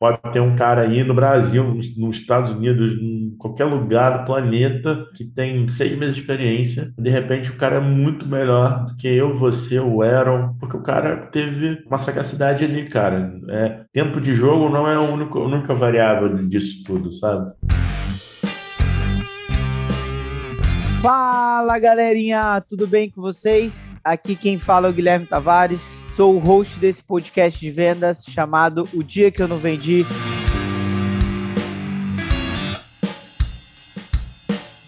Pode ter um cara aí no Brasil, nos Estados Unidos, em qualquer lugar do planeta que tem seis meses de experiência. De repente, o cara é muito melhor do que eu, você, o Aaron, porque o cara teve uma sagacidade ali, cara. É, tempo de jogo não é a única, a única variável disso tudo, sabe? Fala galerinha, tudo bem com vocês? Aqui quem fala é o Guilherme Tavares Sou o host desse podcast de vendas chamado O Dia Que Eu Não Vendi.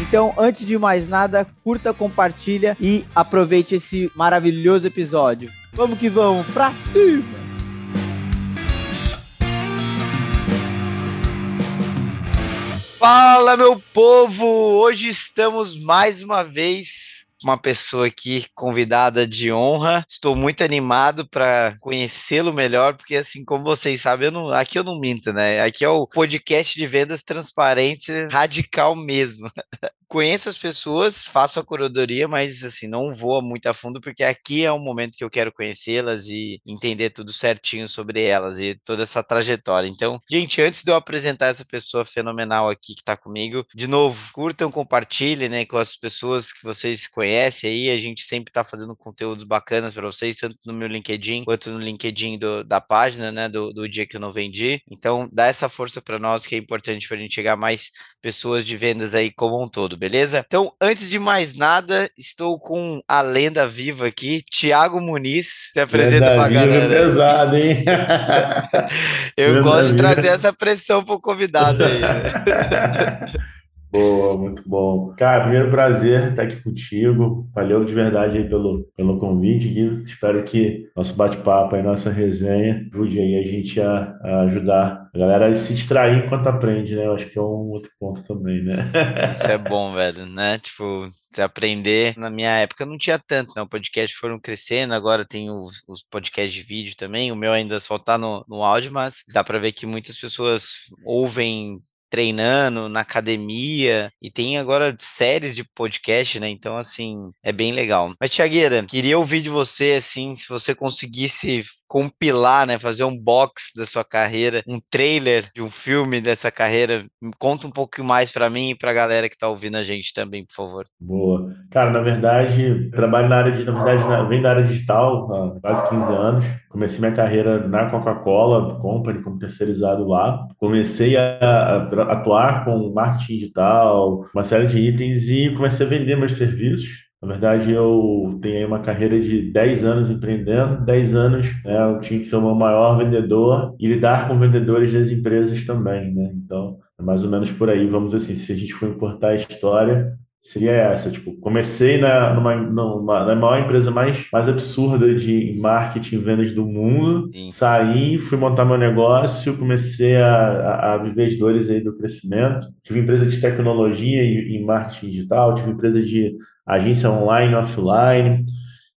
Então, antes de mais nada, curta, compartilha e aproveite esse maravilhoso episódio. Vamos que vamos, pra cima! Fala, meu povo! Hoje estamos mais uma vez uma pessoa aqui convidada de honra. Estou muito animado para conhecê-lo melhor, porque assim como vocês sabem, eu não, aqui eu não minto, né? Aqui é o podcast de vendas transparente radical mesmo. conheço as pessoas, faço a curadoria, mas assim, não vou muito a fundo, porque aqui é o momento que eu quero conhecê-las e entender tudo certinho sobre elas e toda essa trajetória. Então, gente, antes de eu apresentar essa pessoa fenomenal aqui que está comigo, de novo, curtam, compartilhem, né, com as pessoas que vocês conhecem aí. A gente sempre está fazendo conteúdos bacanas para vocês, tanto no meu LinkedIn quanto no LinkedIn do, da página, né, do, do dia que eu não vendi. Então, dá essa força para nós que é importante para a gente chegar mais pessoas de vendas aí como um todo beleza? Então, antes de mais nada, estou com a lenda viva aqui, Tiago Muniz. Se apresenta para a galera. É pesado, hein? Eu lenda gosto de trazer essa pressão para o convidado aí. Boa, muito bom. Cara, primeiro prazer estar aqui contigo. Valeu de verdade aí pelo, pelo convite, Gui. Espero que nosso bate-papo aí, nossa resenha, ajude aí a gente a, a, ajudar a galera a se distrair enquanto aprende, né? Eu acho que é um outro ponto também, né? Isso é bom, velho, né? Tipo, se aprender. Na minha época não tinha tanto, né? O podcast foram crescendo, agora tem os, os podcasts de vídeo também. O meu ainda só tá no, no áudio, mas dá para ver que muitas pessoas ouvem treinando na academia e tem agora séries de podcast, né? Então, assim, é bem legal. Mas, Tiagueira, queria ouvir de você, assim, se você conseguisse compilar, né, fazer um box da sua carreira, um trailer de um filme dessa carreira. Conta um pouco mais para mim e para a galera que está ouvindo a gente também, por favor. Boa. Cara, na verdade, trabalho na área de, na verdade, na, venho da área digital há quase 15 anos. Comecei minha carreira na Coca-Cola Company como terceirizado lá. Comecei a, a atuar com marketing digital, uma série de itens e comecei a vender meus serviços. Na verdade, eu tenho uma carreira de 10 anos empreendendo, 10 anos né, eu tinha que ser o meu maior vendedor e lidar com vendedores das empresas também, né? Então, é mais ou menos por aí, vamos assim, se a gente for importar a história, seria essa, tipo, comecei na, numa, numa, na maior empresa mais, mais absurda de marketing e vendas do mundo, Sim. saí, fui montar meu negócio, comecei a, a, a, viver as dores aí do crescimento, tive empresa de tecnologia e, e marketing digital, tive empresa de agência online, offline,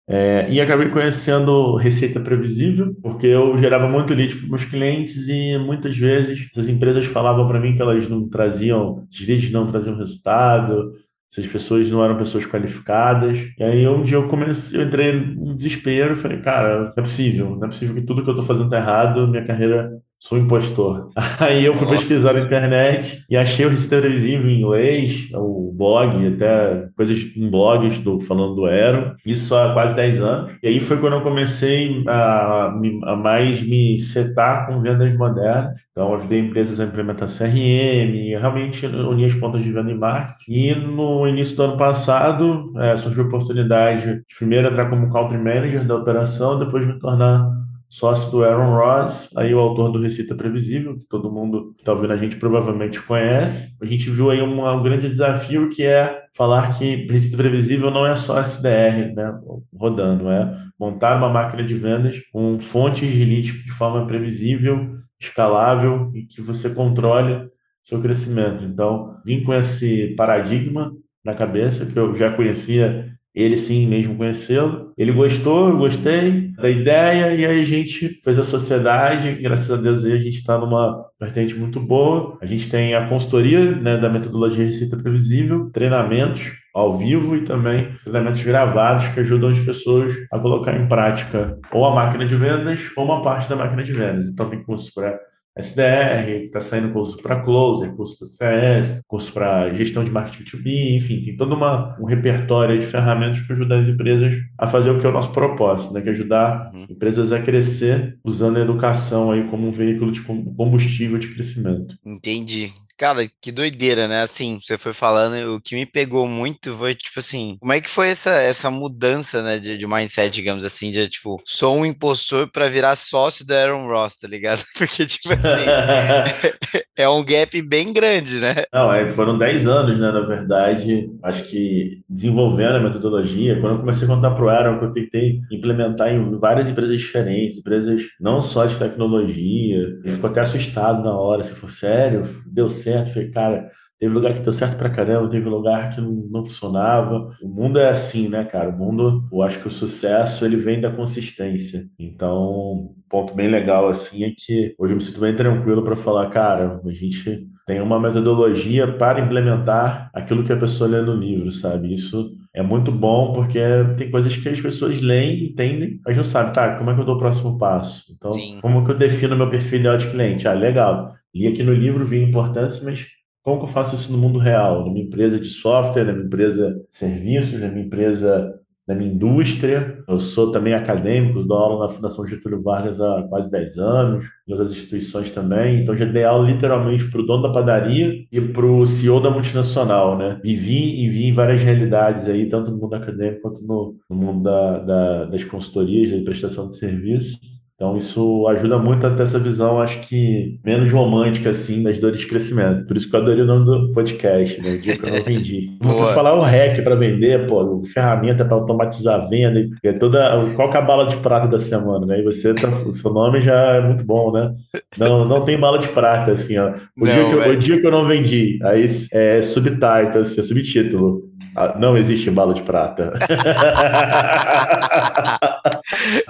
é, e acabei conhecendo receita previsível, porque eu gerava muito lead para meus clientes e muitas vezes as empresas falavam para mim que elas não traziam, esses leads não traziam resultado, essas pessoas não eram pessoas qualificadas. E aí um dia eu comecei, eu entrei em desespero e falei, cara, não é possível, não é possível que tudo que eu estou fazendo está errado, minha carreira Sou impostor. Aí eu fui pesquisar na internet e achei o Receita Previsível em inglês, o blog, até coisas em blogs do, falando do Aero, isso há quase 10 anos. E aí foi quando eu comecei a, a mais me setar com vendas modernas. Então, ajudei empresas a implementar CRM, realmente uni as pontas de venda em marketing. E no início do ano passado, é, surgiu a oportunidade de primeiro entrar como country manager da operação, depois me tornar sócio do Aaron Ross, aí o autor do Receita Previsível, que todo mundo que está ouvindo a gente provavelmente conhece. A gente viu aí um, um, grande desafio que é falar que Receita Previsível não é só SDR né, rodando, é montar uma máquina de vendas com fontes de leads de forma previsível, escalável e que você controle seu crescimento. Então, vim com esse paradigma na cabeça, que eu já conhecia ele sim mesmo conhecê-lo. Ele gostou, eu gostei da ideia, e aí a gente fez a sociedade. Graças a Deus aí a gente está numa vertente muito boa. A gente tem a consultoria né, da metodologia Receita Previsível, treinamentos ao vivo e também treinamentos gravados que ajudam as pessoas a colocar em prática ou a máquina de vendas ou uma parte da máquina de vendas. Então tem curso para SDR, está saindo curso para Closer, curso para CS, curso para gestão de marketing B2B, enfim, tem todo uma, um repertório de ferramentas para ajudar as empresas a fazer o que é o nosso propósito, né? que é ajudar uhum. empresas a crescer usando a educação aí como um veículo de combustível de crescimento. Entendi. Cara, que doideira, né? Assim, você foi falando, o que me pegou muito foi, tipo assim, como é que foi essa, essa mudança, né, de, de mindset, digamos assim, de, tipo, sou um impostor para virar sócio da Aaron Ross, tá ligado? Porque, tipo assim, é um gap bem grande, né? Não, é, foram 10 anos, né, na verdade, acho que desenvolvendo a metodologia, quando eu comecei a contar pro Aaron, que eu tentei implementar em várias empresas diferentes, empresas não só de tecnologia, ele ficou até assustado na hora, se for sério, deu certo certo. Falei, cara, teve lugar que deu certo pra caramba, teve lugar que não, não funcionava. O mundo é assim, né, cara? O mundo, eu acho que o sucesso ele vem da consistência. Então, um ponto bem legal assim é que hoje eu me sinto bem tranquilo para falar, cara, a gente tem uma metodologia para implementar aquilo que a pessoa lê no livro, sabe? Isso é muito bom porque tem coisas que as pessoas leem, entendem, mas não sabem, tá, como é que eu dou o próximo passo? Então, Sim. como que eu defino meu perfil ideal de cliente? Ah, legal li aqui no livro, vi a importância, mas como que eu faço isso no mundo real? Na minha empresa de software, na minha empresa de serviços, na minha empresa, na minha indústria. Eu sou também acadêmico, dou aula na Fundação Getúlio Vargas há quase 10 anos, em outras instituições também. Então, já dei aula literalmente para o dono da padaria e para o CEO da multinacional, né? Vivi e vi várias realidades aí, tanto no mundo acadêmico quanto no, no mundo da, da, das consultorias, da prestação de serviços. Então, isso ajuda muito a ter essa visão, acho que menos romântica, assim, das dores de crescimento. Por isso que eu adorei o nome do podcast, né? O dia que eu não vendi. Vou falar o REC para vender, pô, ferramenta para automatizar a venda, é toda, qual que é a bala de prata da semana, né? E você, tá, o seu nome já é muito bom, né? Não, não tem bala de prata, assim, ó. O, não, dia, que eu, o dia que eu não vendi, aí é subtitle, assim, é subtítulo. Ah, não existe bala de prata.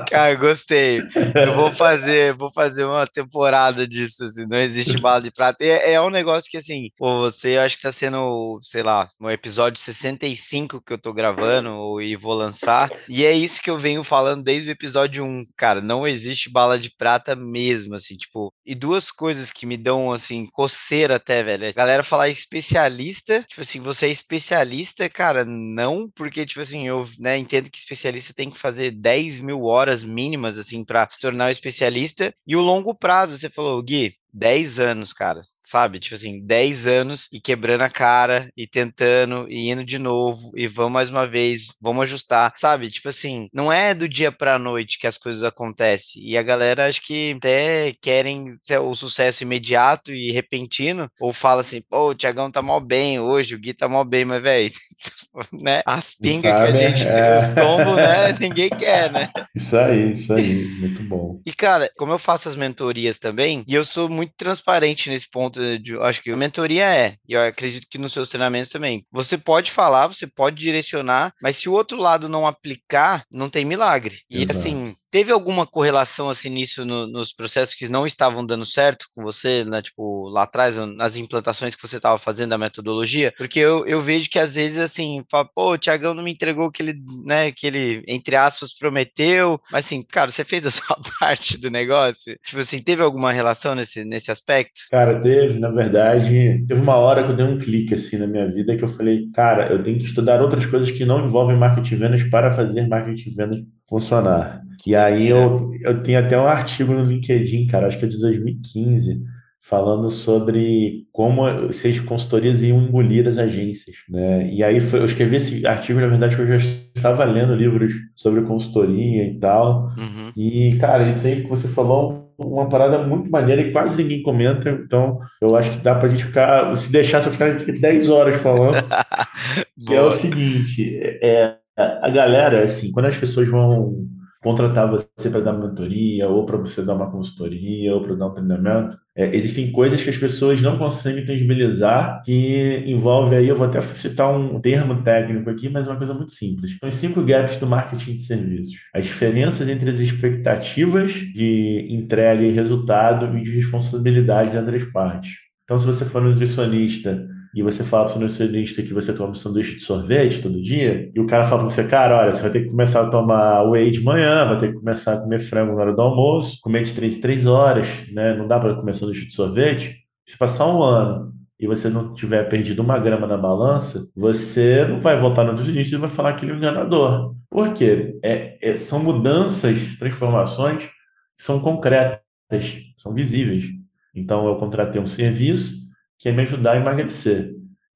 Cara, gostei. Eu vou fazer, vou fazer uma temporada disso, assim, não existe bala de prata. É, é um negócio que, assim, pô, você acho que tá sendo, sei lá, no episódio 65 que eu tô gravando e vou lançar. E é isso que eu venho falando desde o episódio 1. Cara, não existe bala de prata mesmo, assim, tipo. E duas coisas que me dão, assim, coceira até, velho. A galera falar especialista, tipo assim, você é especialista, cara, não, porque, tipo assim, eu né, entendo que especialista tem que fazer 10 mil horas mínimas, assim, para se tornar um especialista. E o longo prazo, você falou, Gui, 10 anos, cara sabe? Tipo assim, 10 anos e quebrando a cara e tentando e indo de novo e vamos mais uma vez, vamos ajustar, sabe? Tipo assim, não é do dia pra noite que as coisas acontecem. E a galera acho que até querem o sucesso imediato e repentino, ou fala assim, pô, o Tiagão tá mal bem hoje, o Gui tá mal bem, mas velho, né? As pingas que a gente, é... os tombos, né? Ninguém quer, né? Isso aí, isso aí, muito bom. E cara, como eu faço as mentorias também, e eu sou muito transparente nesse ponto de, acho que a mentoria é, e eu acredito que nos seus treinamentos também. Você pode falar, você pode direcionar, mas se o outro lado não aplicar, não tem milagre. E Exato. assim, Teve alguma correlação assim nisso no, nos processos que não estavam dando certo com você, né? Tipo, lá atrás, nas implantações que você estava fazendo da metodologia? Porque eu, eu vejo que às vezes assim, fala, pô, o Tiagão não me entregou o que ele, né, que ele, entre aspas, prometeu. Mas assim, cara, você fez a sua parte do negócio? Tipo assim, teve alguma relação nesse, nesse aspecto? Cara, teve, na verdade, teve uma hora que eu dei um clique assim na minha vida que eu falei, cara, eu tenho que estudar outras coisas que não envolvem marketing vendas para fazer marketing vendas funcionar. E aí eu, eu tenho até um artigo no LinkedIn, cara, acho que é de 2015, falando sobre como seis consultorias iam engolir as agências, né? E aí foi, eu escrevi esse artigo, na verdade, eu já estava lendo livros sobre consultoria e tal. Uhum. E, cara, isso aí que você falou uma parada muito maneira e quase ninguém comenta, então eu acho que dá pra gente ficar, se deixar, eu ficar 10 horas falando, que é o seguinte, é, a galera, assim, quando as pessoas vão contratar você para dar mentoria, ou para você dar uma consultoria, ou para dar um treinamento, é, existem coisas que as pessoas não conseguem tangibilizar, que envolve aí, eu vou até citar um termo técnico aqui, mas é uma coisa muito simples. São os cinco gaps do marketing de serviços. As diferenças entre as expectativas de entrega e resultado e de responsabilidade das partes. Então, se você for um nutricionista e você fala para o nutricionista que você toma um sanduíche de sorvete todo dia, e o cara fala para você, cara, olha, você vai ter que começar a tomar whey de manhã, vai ter que começar a comer frango na hora do almoço, comer de 3 em 3 horas, né? Não dá para comer sanduíche de sorvete. Se passar um ano e você não tiver perdido uma grama na balança, você não vai voltar no nutricionista e vai falar que ele é um enganador. Por quê? É, é, são mudanças, transformações são concretas, são visíveis. Então, eu contratei um serviço que é me ajudar a emagrecer.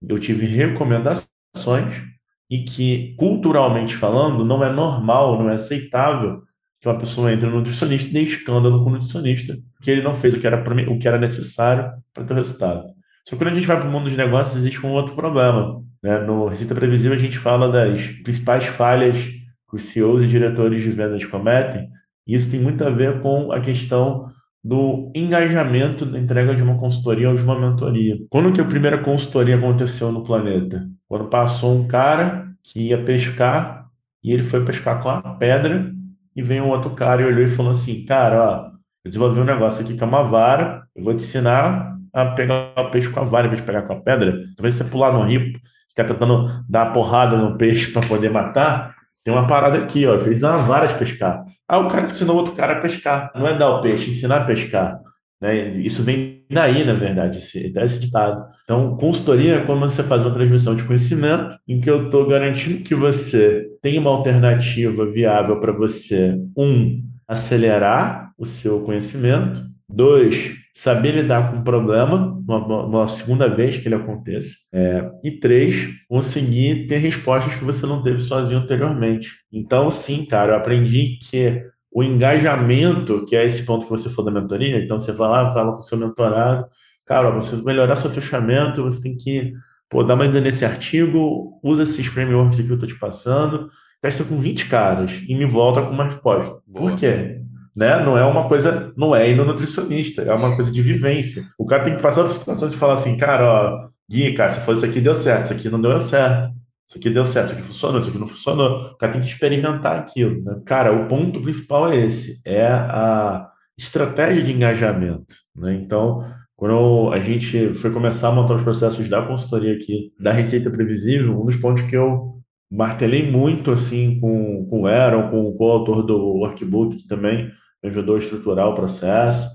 Eu tive recomendações e que, culturalmente falando, não é normal, não é aceitável que uma pessoa entre no nutricionista e dê escândalo com o nutricionista, porque ele não fez o que era, o que era necessário para ter o resultado. Só que quando a gente vai para o mundo dos negócios, existe um outro problema. Né? No Receita Previsível, a gente fala das principais falhas que os CEOs e diretores de vendas cometem, e isso tem muito a ver com a questão do engajamento da entrega de uma consultoria ou de uma mentoria. Quando que a primeira consultoria aconteceu no planeta? Quando passou um cara que ia pescar e ele foi pescar com a pedra e veio um outro cara e olhou e falou assim, cara, ó, eu desenvolvi um negócio aqui que é uma vara, eu vou te ensinar a pegar o peixe com a vara em vez de pegar com a pedra. Talvez você pular no rio, ficar tentando dar porrada no peixe para poder matar, tem uma parada aqui, ó, fiz uma vara de pescar. Ah, o cara ensinou outro cara a pescar. Não é dar o peixe, ensinar a pescar. Né? Isso vem daí, na verdade, esse, esse ditado. Então, consultoria é quando você faz uma transmissão de conhecimento em que eu estou garantindo que você tem uma alternativa viável para você, um, acelerar o seu conhecimento, dois, saber lidar com o problema uma, uma, segunda vez que ele aconteça. É, e três, conseguir ter respostas que você não teve sozinho anteriormente. Então, sim, cara, eu aprendi que o engajamento, que é esse ponto que você falou da mentoria, então você vai lá, fala com o seu mentorado, cara, você melhorar seu fechamento, você tem que pô, dar uma ida nesse artigo, usa esses frameworks que eu estou te passando, testa com 20 caras e me volta com uma resposta. Boa. Por quê? Né? Não é uma coisa, não é ir no nutricionista, é uma coisa de vivência. O cara tem que passar por situações e falar assim, cara, ó, Gui, cara, se for isso aqui deu certo, isso aqui não deu certo. Isso aqui deu certo, isso aqui funcionou, isso aqui não funcionou. O cara tem que experimentar aquilo. Né? Cara, o ponto principal é esse: é a estratégia de engajamento. Né? Então, quando a gente foi começar a montar os processos da consultoria aqui, da receita previsível, um dos pontos que eu martelei muito assim com, com o Aaron, com, o autor do workbook também, me ajudou a estruturar o processo.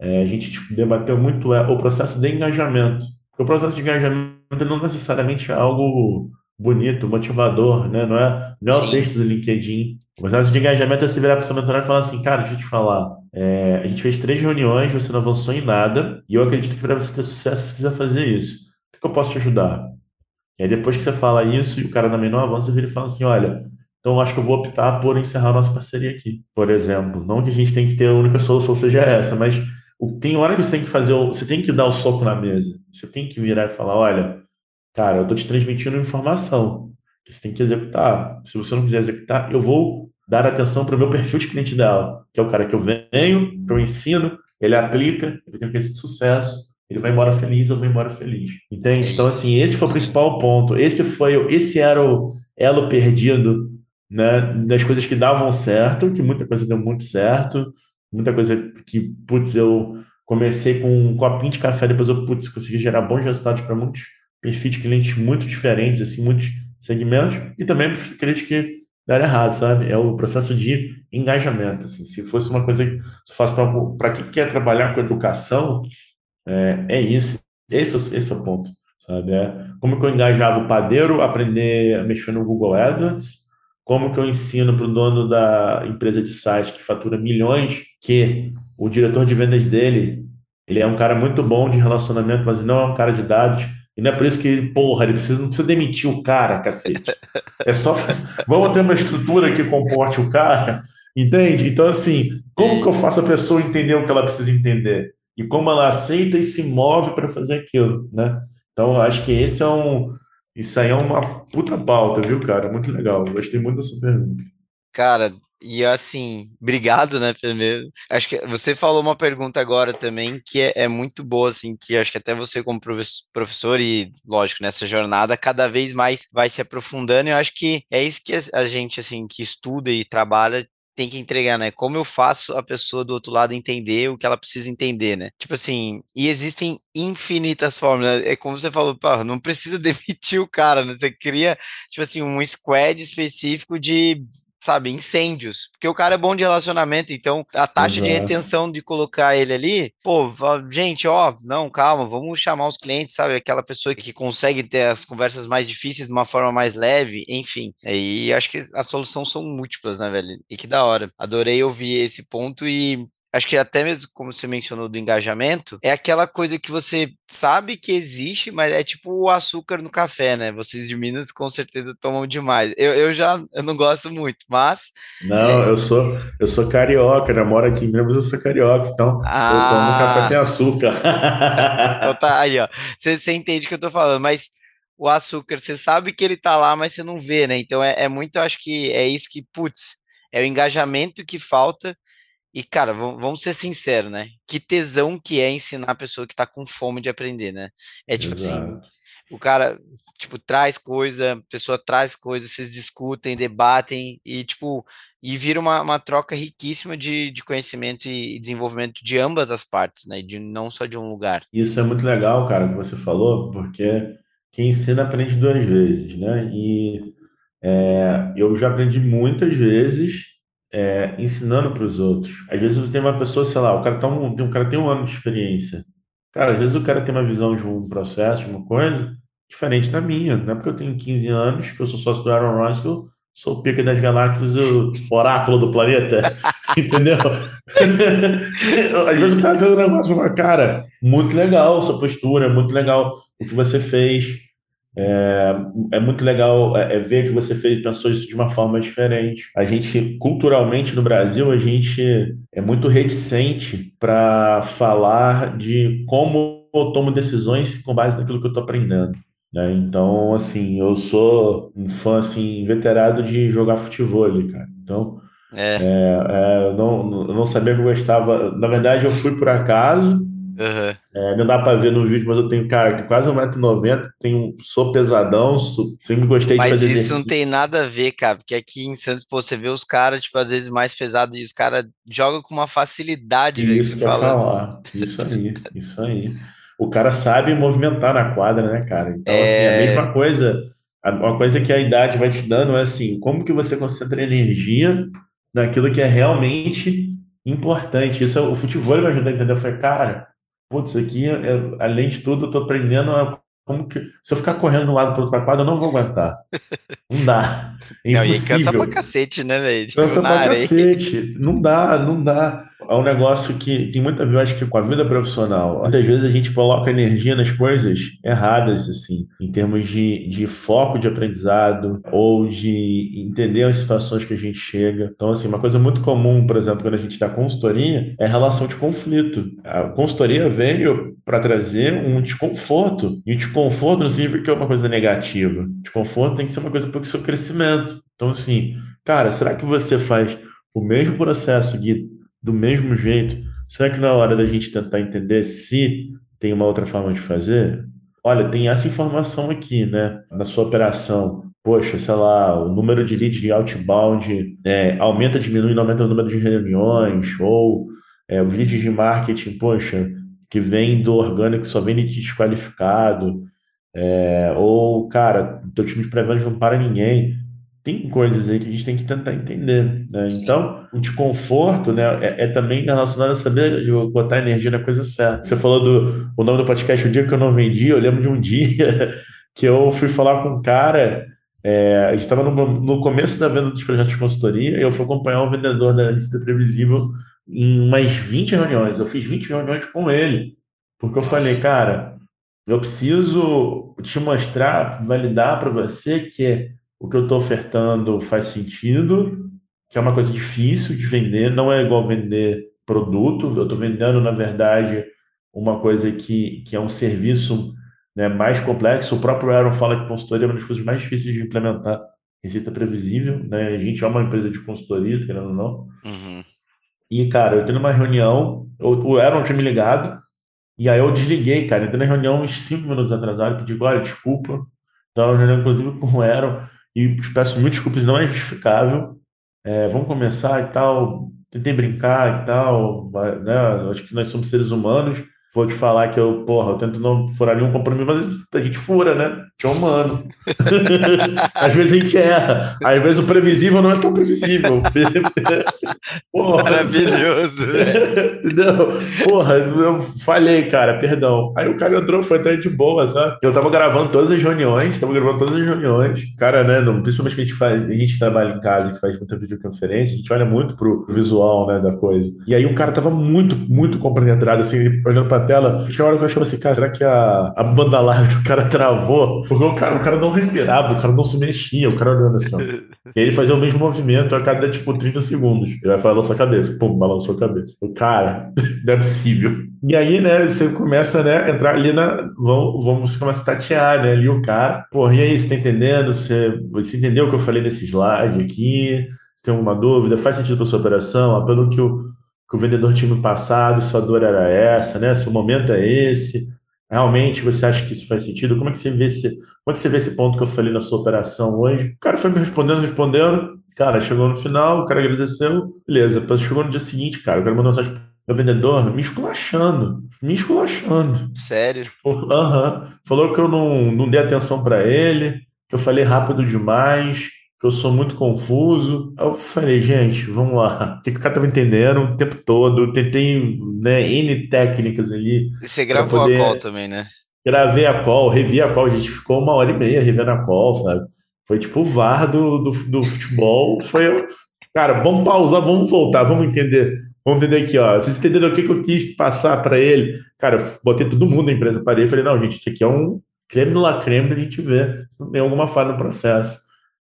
É, a gente tipo, debateu muito é, o processo de engajamento. O processo de engajamento não necessariamente é algo bonito, motivador, né? Não é, não é o texto do LinkedIn. O processo de engajamento é você virar para o seu mentorado e falar assim, cara, deixa eu te falar, é, a gente fez três reuniões, você não avançou em nada, e eu acredito que para você ter sucesso, você precisa fazer isso. O que eu posso te ajudar? E aí depois que você fala isso e o cara também não avança, ele fala assim, olha, então, acho que eu vou optar por encerrar nossa parceria aqui, por exemplo. Não que a gente tem que ter a única solução seja essa, mas tem hora que você tem que fazer, você tem que dar o soco na mesa. Você tem que virar e falar, olha, cara, eu estou te transmitindo informação que você tem que executar. Se você não quiser executar, eu vou dar atenção para o meu perfil de cliente ideal, que é o cara que eu venho, que eu ensino, ele aplica, ele tem um case de sucesso, ele vai embora feliz, eu vou embora feliz. Entende? É então, assim, esse foi o principal ponto. Esse foi, esse era o elo perdido né, das coisas que davam certo, que muita coisa deu muito certo, muita coisa que, putz, eu comecei com um copinho de café, depois eu, putz, consegui gerar bons resultados para muitos perfis de clientes muito diferentes, assim, muitos segmentos, e também para aqueles que deram errado, sabe? É o processo de engajamento, assim, se fosse uma coisa que eu faço para quem quer trabalhar com educação, é, é isso, esse, esse é o ponto, sabe? É como que eu engajava o padeiro aprender a mexer no Google AdWords, como que eu ensino para o dono da empresa de site que fatura milhões que o diretor de vendas dele, ele é um cara muito bom de relacionamento, mas não é um cara de dados. E não é por isso que, porra, ele precisa, não precisa demitir o cara, cacete. É só. Vamos ter uma estrutura que comporte o cara, entende? Então, assim, como que eu faço a pessoa entender o que ela precisa entender? E como ela aceita e se move para fazer aquilo, né? Então, acho que esse é um, isso aí é uma puta pauta, viu, cara? Muito legal. Gostei muito da sua pergunta. Cara, E assim, obrigado, né, primeiro. Acho que você falou uma pergunta agora também que é, é, muito boa, assim, que acho que até você como professor e, lógico, nessa jornada, cada vez mais vai se aprofundando. E eu acho que é isso que a gente, assim, que estuda e trabalha tem que entregar, né? Como eu faço a pessoa do outro lado entender o que ela precisa entender, né? Tipo assim, e existem infinitas formas. Né? É como você falou, não precisa demitir o cara, né? Você cria, tipo assim, um squad específico de sabe, incêndios, porque o cara é bom de relacionamento, então a taxa Exato. de retenção de colocar ele ali, pô, gente, ó, não, calma, vamos chamar os clientes, sabe, aquela pessoa que consegue ter as conversas mais difíceis de uma forma mais leve, enfim, e acho que as soluções são múltiplas, né, velho, e que da hora, adorei ouvir esse ponto e acho que até mesmo como você mencionou do engajamento, é aquela coisa que você sabe que existe, mas é tipo o açúcar no café, né? Vocês de Minas com certeza tomam demais. Eu, eu já eu não gosto muito, mas. Não, é... eu sou eu sou carioca, né? Moro aqui em Minas, eu sou carioca, então ah... eu tomo café sem açúcar. então tá aí, ó. Você, você entende o que eu tô falando, mas o açúcar, você sabe que ele tá lá, mas você não vê, né? Então é, é muito, acho que é isso que, putz, é o engajamento que falta e, cara, vamos ser sinceros, né? Que tesão que é ensinar a pessoa que tá com fome de aprender, né? É tipo assim, Exato. assim, o cara, tipo, traz coisa, a pessoa traz coisa, vocês discutem, debatem e, tipo, e vira uma, uma troca riquíssima de, de conhecimento e desenvolvimento de ambas as partes, né? De, não só de um lugar. Isso é muito legal, cara, que você falou, porque quem ensina aprende duas vezes, né? E é, eu já aprendi muitas vezes é, ensinando para os outros. Às vezes você tem uma pessoa, sei lá, o cara, tá um, cara tem um ano de experiência. Cara, às vezes o cara tem uma visão de um processo, de uma coisa, diferente da minha. Não é porque eu tenho 15 anos, que eu sou sócio do Aaron Ross, que eu sou o pica das galáxias, o oráculo do planeta. Entendeu? às vezes o cara tem um negócio e fala, cara, muito legal sua postura, muito legal o que você fez. É, é muito legal é, é, ver que você fez, pensou isso de uma forma diferente. A gente, culturalmente no Brasil, a gente é muito reticente para falar de como eu tomo decisões com base naquilo que eu estou aprendendo. Né? Então, assim, eu sou um fã assim, veterado de jogar futebol, cara. Então, é. É, é, eu não, não sabia que eu gostava. Na verdade, eu fui por acaso Uhum. É, não dá pra ver no vídeo, mas eu tenho, cara, quase 1,90m, tenho, sou pesadão, sou, sempre gostei mas de fazer Mas isso não tem nada a ver, cara, porque aqui em Santos, pô, você vê os caras, tipo, às vezes mais pesados e os caras jogam com uma facilidade, velho. Isso que eu fala. falar, isso aí, isso aí. O cara sabe movimentar na quadra, né, cara? Então, é... assim, a mesma coisa, uma coisa que a idade vai te dando é assim, como que você concentra energia naquilo que é realmente importante. Isso o futebol me ajuda a entender. Eu falei, cara, putz, aqui, é, além de tudo, eu tô aprendendo a, como que. Se eu ficar correndo de um lado para outro quadra, eu não vou aguentar. Não dá. É impossível. Não, e cansa pra cacete, né, velho? Tipo, cansa pra cacete. Não dá, não dá é um negócio que tem muita ver, acho que com a vida profissional. Muitas vezes a gente coloca energia nas coisas erradas, assim, em termos de, de foco de aprendizado ou de entender as situações que a gente chega. Então, assim, uma coisa muito comum, por exemplo, quando a gente dá consultoria, é a relação de conflito. A consultoria veio para trazer um desconforto. E o desconforto não significa que é uma coisa negativa. O desconforto tem que ser uma coisa para o seu crescimento. Então, assim, cara, será que você faz o mesmo processo de do mesmo jeito, será que na hora da gente tentar entender se tem uma outra forma de fazer? Olha, tem essa informação aqui, né, na sua operação. Poxa, sei lá, o número de leads de outbound é, aumenta, diminui, não aumenta o número de reuniões, ou é, os leads de marketing, poxa, que vem do orgânico só vem lead desqualificado, é, ou, cara, teu time de pré-vendas não para ninguém tem coisas aí que a gente tem que tentar entender. Né? Então, o desconforto né, é, é, também relacionado a saber de botar energia na coisa certa. Você falou do o nome do podcast, O Dia Que Eu Não Vendi. Eu lembro de um dia que eu fui falar com um cara. É, a gente estava no, no, começo da venda dos projetos de consultoria e eu fui acompanhar um vendedor da Receita Previsível em umas 20 reuniões. Eu fiz 20 reuniões com ele, porque eu falei, cara, eu preciso te mostrar, validar para você que o que eu estou ofertando faz sentido, que é uma coisa difícil de vender, não é igual vender produto, eu estou vendendo, na verdade, uma coisa que, que é um serviço né, mais complexo. O próprio Aaron fala que consultoria é uma das coisas mais difíceis de implementar receita previsível, né? A gente é uma empresa de consultoria, querendo ou não. Uhum. E, cara, eu tendo uma reunião, o Aaron tinha me ligado, e aí eu desliguei, cara. Entrei na reunião uns cinco minutos atrasado, pedi, olha, desculpa. Então, reunião, inclusive, com o Aaron, e peço muitas desculpas, não é justificável. É, vamos começar e tal. Tentei brincar e tal, né? Acho que nós somos seres humanos vou te falar que eu, porra, eu tento não furar nenhum compromisso, mas a gente fura, né? Que é humano. Às vezes a gente erra. Às vezes o previsível não é tão previsível. porra. Maravilhoso, Entendeu? Porra, eu falhei, cara, perdão. Aí o cara entrou, foi até de boa, sabe? Eu tava gravando todas as reuniões, tava gravando todas as reuniões. Cara, né? Principalmente que a gente faz, a gente trabalha em casa, que faz muita videoconferência, a gente olha muito pro visual, né, da coisa. E aí o cara tava muito, muito compenetrado, assim, olhando pra tela, tinha hora que eu achava assim, cara, será que a, a banda larga do cara travou? Porque o cara, o cara não respirava, o cara não se mexia, o cara olhando assim. Ó. E ele fazia o mesmo movimento a cada, tipo, 30 segundos. Ele vai falar na sua cabeça, pum, balançou a cabeça. O cara, não é possível. E aí, né, você começa, né, entrar ali na. Vamos, vamos, você começa a tatear, né, ali o cara. Porra, e aí, você tá entendendo? Você, você entendeu o que eu falei nesse slide aqui? Você tem alguma dúvida? Faz sentido para sua operação? Ah, pelo que o que o vendedor tinha no passado, sua dor era essa, né? Seu momento é esse. Realmente você acha que isso faz sentido? Como é que você vê esse, como é que você vê esse ponto que eu falei na sua operação hoje? O cara foi me respondendo, respondendo. Cara, chegou no final, o cara agradeceu, beleza. Chegou no dia seguinte, cara, o cara mandou mensagem pro vendedor me esculachando, me esculachando. Sério? Aham. Uhum. Falou que eu não, não dei atenção para ele, que eu falei rápido demais, eu sou muito confuso. Eu falei, gente, vamos lá. O que, o cara estava entendendo o tempo todo? tentei, né, N técnicas ali. E você gravou poder... a call também, né? Gravei a call, revi a call. A gente ficou uma hora e meia revendo a call, sabe? Foi tipo o VAR do, do, do futebol. Foi, cara, vamos pausar, vamos voltar, vamos entender. Vamos entender aqui, ó. Vocês entenderam o que, que eu quis passar para ele? Cara, eu botei todo mundo na empresa para ele. Falei, não, gente, isso aqui é um creme no la creme pra gente ver se não tem alguma falha no processo.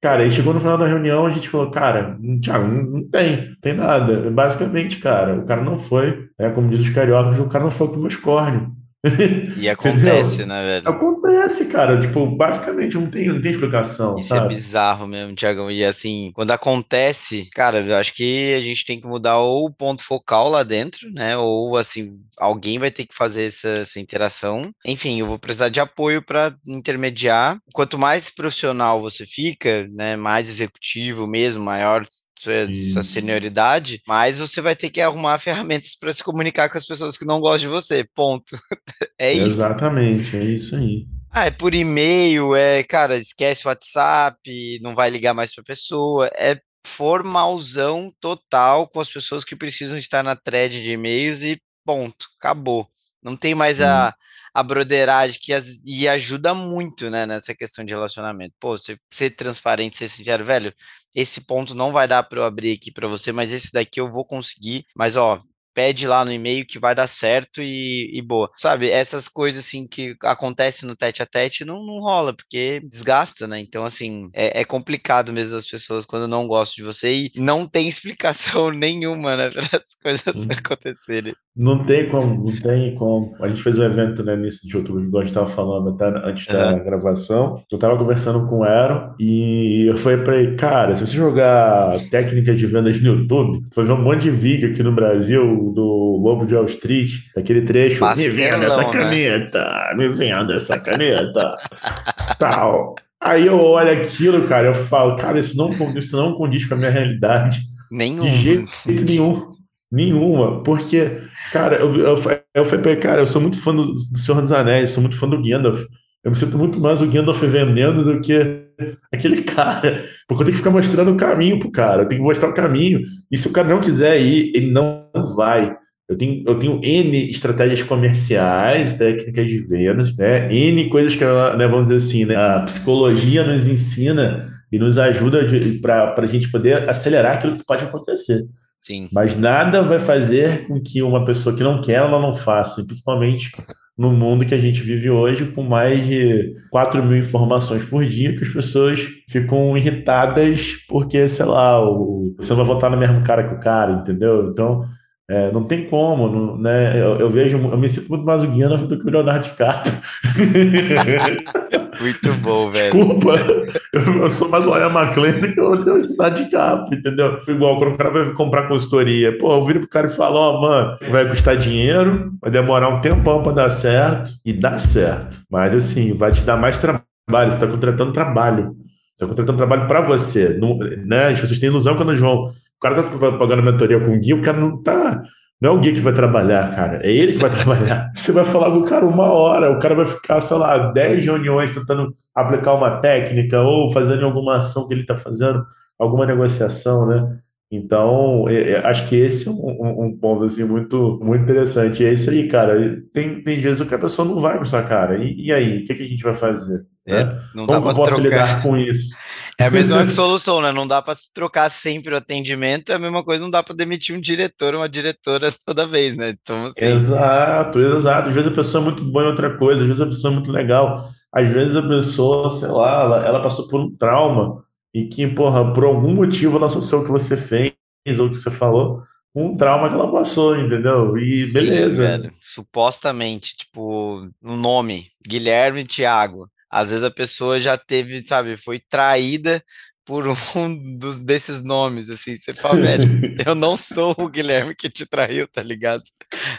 Cara, aí chegou no final da reunião, a gente falou, cara, Thiago, não, não tem, não tem nada. Basicamente, cara, o cara não foi, né, como diz os cariocas, o cara não foi com meus córneos. E acontece, né, velho? Acontece, cara. Tipo, basicamente não tem, não tem explicação. Isso é sabe? é bizarro mesmo, Tiagão. E assim, quando acontece, cara, eu acho que a gente tem que mudar ou o ponto focal lá dentro, né? Ou assim, alguém vai ter que fazer essa, essa interação. Enfim, eu vou precisar de apoio para intermediar. Quanto mais profissional você fica, né? Mais executivo mesmo, maior sua, sua senioridade, mas você vai ter que arrumar ferramentas para se comunicar com as pessoas que não gostam de você. Ponto. é isso. Exatamente, é isso aí. Ah, é por e-mail, é, cara, esquece o WhatsApp, não vai ligar mais para pessoa, é formalzão total com as pessoas que precisam estar na thread de e-mails e ponto, acabou. Não tem mais hum. a, a broderagem que as, e ajuda muito, né, nessa questão de relacionamento. Pô, você ser transparente, ser sincero, velho, esse ponto não vai dar para eu abrir aqui para você, mas esse daqui eu vou conseguir. Mas ó, pede lá no e-mail que vai dar certo e, e, boa. Sabe, essas coisas assim que acontecem no tete a tete não, não rola, porque desgasta, né? Então, assim, é, é complicado mesmo as pessoas quando não gostam de você e não tem explicação nenhuma, né, para as coisas hum. acontecerem. Não tem como, não tem como. A gente fez um evento né, nisso de outubro, igual a gente estava falando até antes uhum. da gravação. Eu estava conversando com o Aaron e eu falei para ele, cara, se você jogar técnicas de vendas no YouTube, foi ver um monte de vídeo aqui no Brasil do Lobo de Wall Street, aquele trecho, Pastelão, me venda essa né? caneta, me venda essa caneta, tal. Aí eu olho aquilo, cara, eu falo, cara, isso não, isso não condiz com a minha realidade. Nenhum. De jeito nenhum. Nenhuma. Porque, cara, eu, eu, eu falei, cara, eu sou muito fã do, do Senhor dos Anéis, sou muito fã do Gandalf. Eu me sinto muito mais o Gandalf vendendo do que aquele cara. Porque eu tenho que ficar mostrando o caminho pro cara. Eu tenho que mostrar o caminho. E se o cara não quiser ir, ele não vai. Eu tenho, eu tenho N estratégias comerciais, técnicas de vendas, né? N coisas que, né, vamos dizer assim, né? a psicologia nos ensina e nos ajuda para a gente poder acelerar aquilo que pode acontecer. Sim. Mas nada vai fazer com que uma pessoa que não quer, ela não faça, principalmente no mundo que a gente vive hoje, com mais de 4 mil informações por dia, que as pessoas ficam irritadas porque, sei lá, o, você não vai votar no mesmo cara que o cara, entendeu? Então, É, não tem como, não, né? Eu, eu, vejo, eu me sinto muito mais o Guiana do que o Leonardo DiCaprio. muito bom, velho. Desculpa, eu, eu sou mais o Ian McLean do que o Leonardo DiCaprio, entendeu? Igual quando o cara vai comprar consultoria, pô, eu viro pro cara e falo, ó, oh, mano, vai custar dinheiro, vai demorar um tempão para dar certo, e dá certo. Mas assim, vai te dar mais trabalho, você está contratando trabalho. Você está contratando trabalho para você. Não, né? As pessoas têm ilusão quando eles vão cara tá pagando mentoria com o Gui, o cara não tá. Não é o Gui que vai trabalhar, cara. É ele que vai trabalhar. Você vai falar com o cara uma hora, o cara vai ficar, sei lá, 10 reuniões tentando aplicar uma técnica ou fazendo alguma ação que ele está fazendo, alguma negociação, né? Então, é, é, acho que esse é um, um, ponto assim, muito, muito interessante. E é isso aí, cara. Tem, tem vezes que a pessoa não vai com sua cara. E, e aí, o que, que, a gente vai fazer? É, né? não Como eu posso trocar. lidar com isso? É a mesma solução, né? Não dá para trocar sempre o atendimento, é a mesma coisa, não dá para demitir um diretor ou uma diretora toda vez, né? Então, assim... Exato, exato. Às vezes a pessoa é muito boa em outra coisa, às vezes a pessoa é muito legal, às vezes a pessoa, sei lá, ela, ela passou por um trauma e que, porra, por algum motivo ela associou o que você fez ou o que você falou com um trauma que ela passou, entendeu? E Sim, beleza. Velho. Supostamente, tipo, no nome, Guilherme Thiago. Às vezes a pessoa já teve, sabe, foi traída por um dos, desses nomes, assim, você fala, velho, eu não sou o Guilherme que te traiu, tá ligado?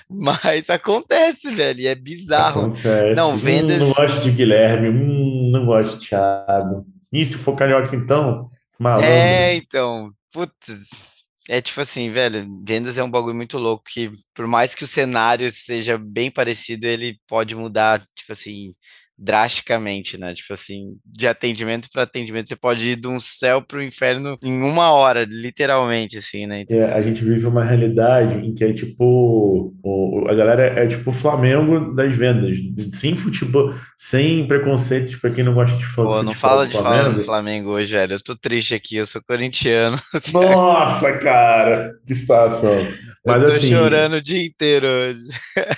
Mas acontece, velho, e é bizarro. Acontece. Não, vendas... Hum, não gosto de Guilherme, hum, não gosto de Thiago. E se for carioca, então? Malandro. É, então, putz, é tipo assim, velho, vendas é um bagulho muito louco que por mais que o cenário seja bem parecido, ele pode mudar, tipo assim, drasticamente, né? Tipo assim, de atendimento para atendimento, você pode ir de um céu para o inferno em uma hora, literalmente, assim, né? Então... É, a gente vive uma realidade em que é tipo o, a galera é, é tipo o Flamengo das vendas, sem futebol, sem preconceito para quem não gosta de futebol. Pô, não fala de Flamengo. Flamengo hoje, velho. Eu tô triste aqui, eu sou corintiano. Nossa, cara, que situação. Mas eu tô assim, chorando o dia inteiro hoje.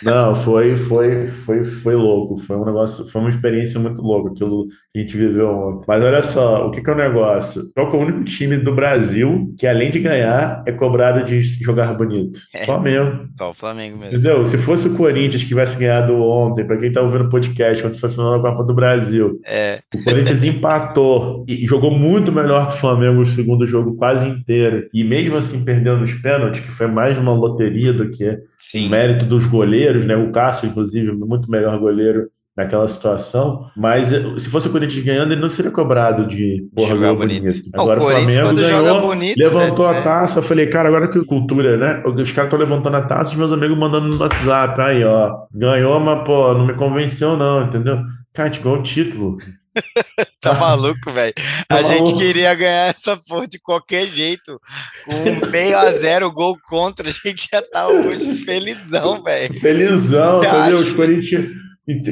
Não, foi, foi, foi, foi louco. Foi um negócio, foi uma experiência muito louca aquilo que a gente viveu ontem. Mas olha só, o que, que é o negócio? Qual é o único time do Brasil que, além de ganhar, é cobrado de jogar bonito? É, Flamengo. Só o Flamengo mesmo. Entendeu? Se fosse o Corinthians que tivesse ganhado ontem, para quem tá ouvindo o podcast, ontem foi a final da Copa do Brasil. É. O Corinthians empatou e jogou muito melhor que o Flamengo no segundo jogo quase inteiro. E mesmo assim perdeu nos pênaltis, que foi mais uma loteria do que Sim. o mérito dos goleiros, né? O Cássio, inclusive, muito melhor goleiro naquela situação, mas eh, se fosse o Corinthians ganhando, ele não seria cobrado de porra, jogar bonito. bonito. Agora o, o Flamengo ganhou, bonito, levantou a taça, eu falei, cara, agora que cultura, né? Os caras estão levantando a taça, os meus amigos mandando no WhatsApp, aí, ó, ganhou, mas, pô, não me convenceu não, entendeu? Cara, a gente ganhou o título. tá maluco, velho. Tá a maluco. gente queria ganhar essa porra de qualquer jeito. Com meio a zero gol contra, a gente já tá hoje felizão, velho. Felizão, entendeu? Os Corinthians.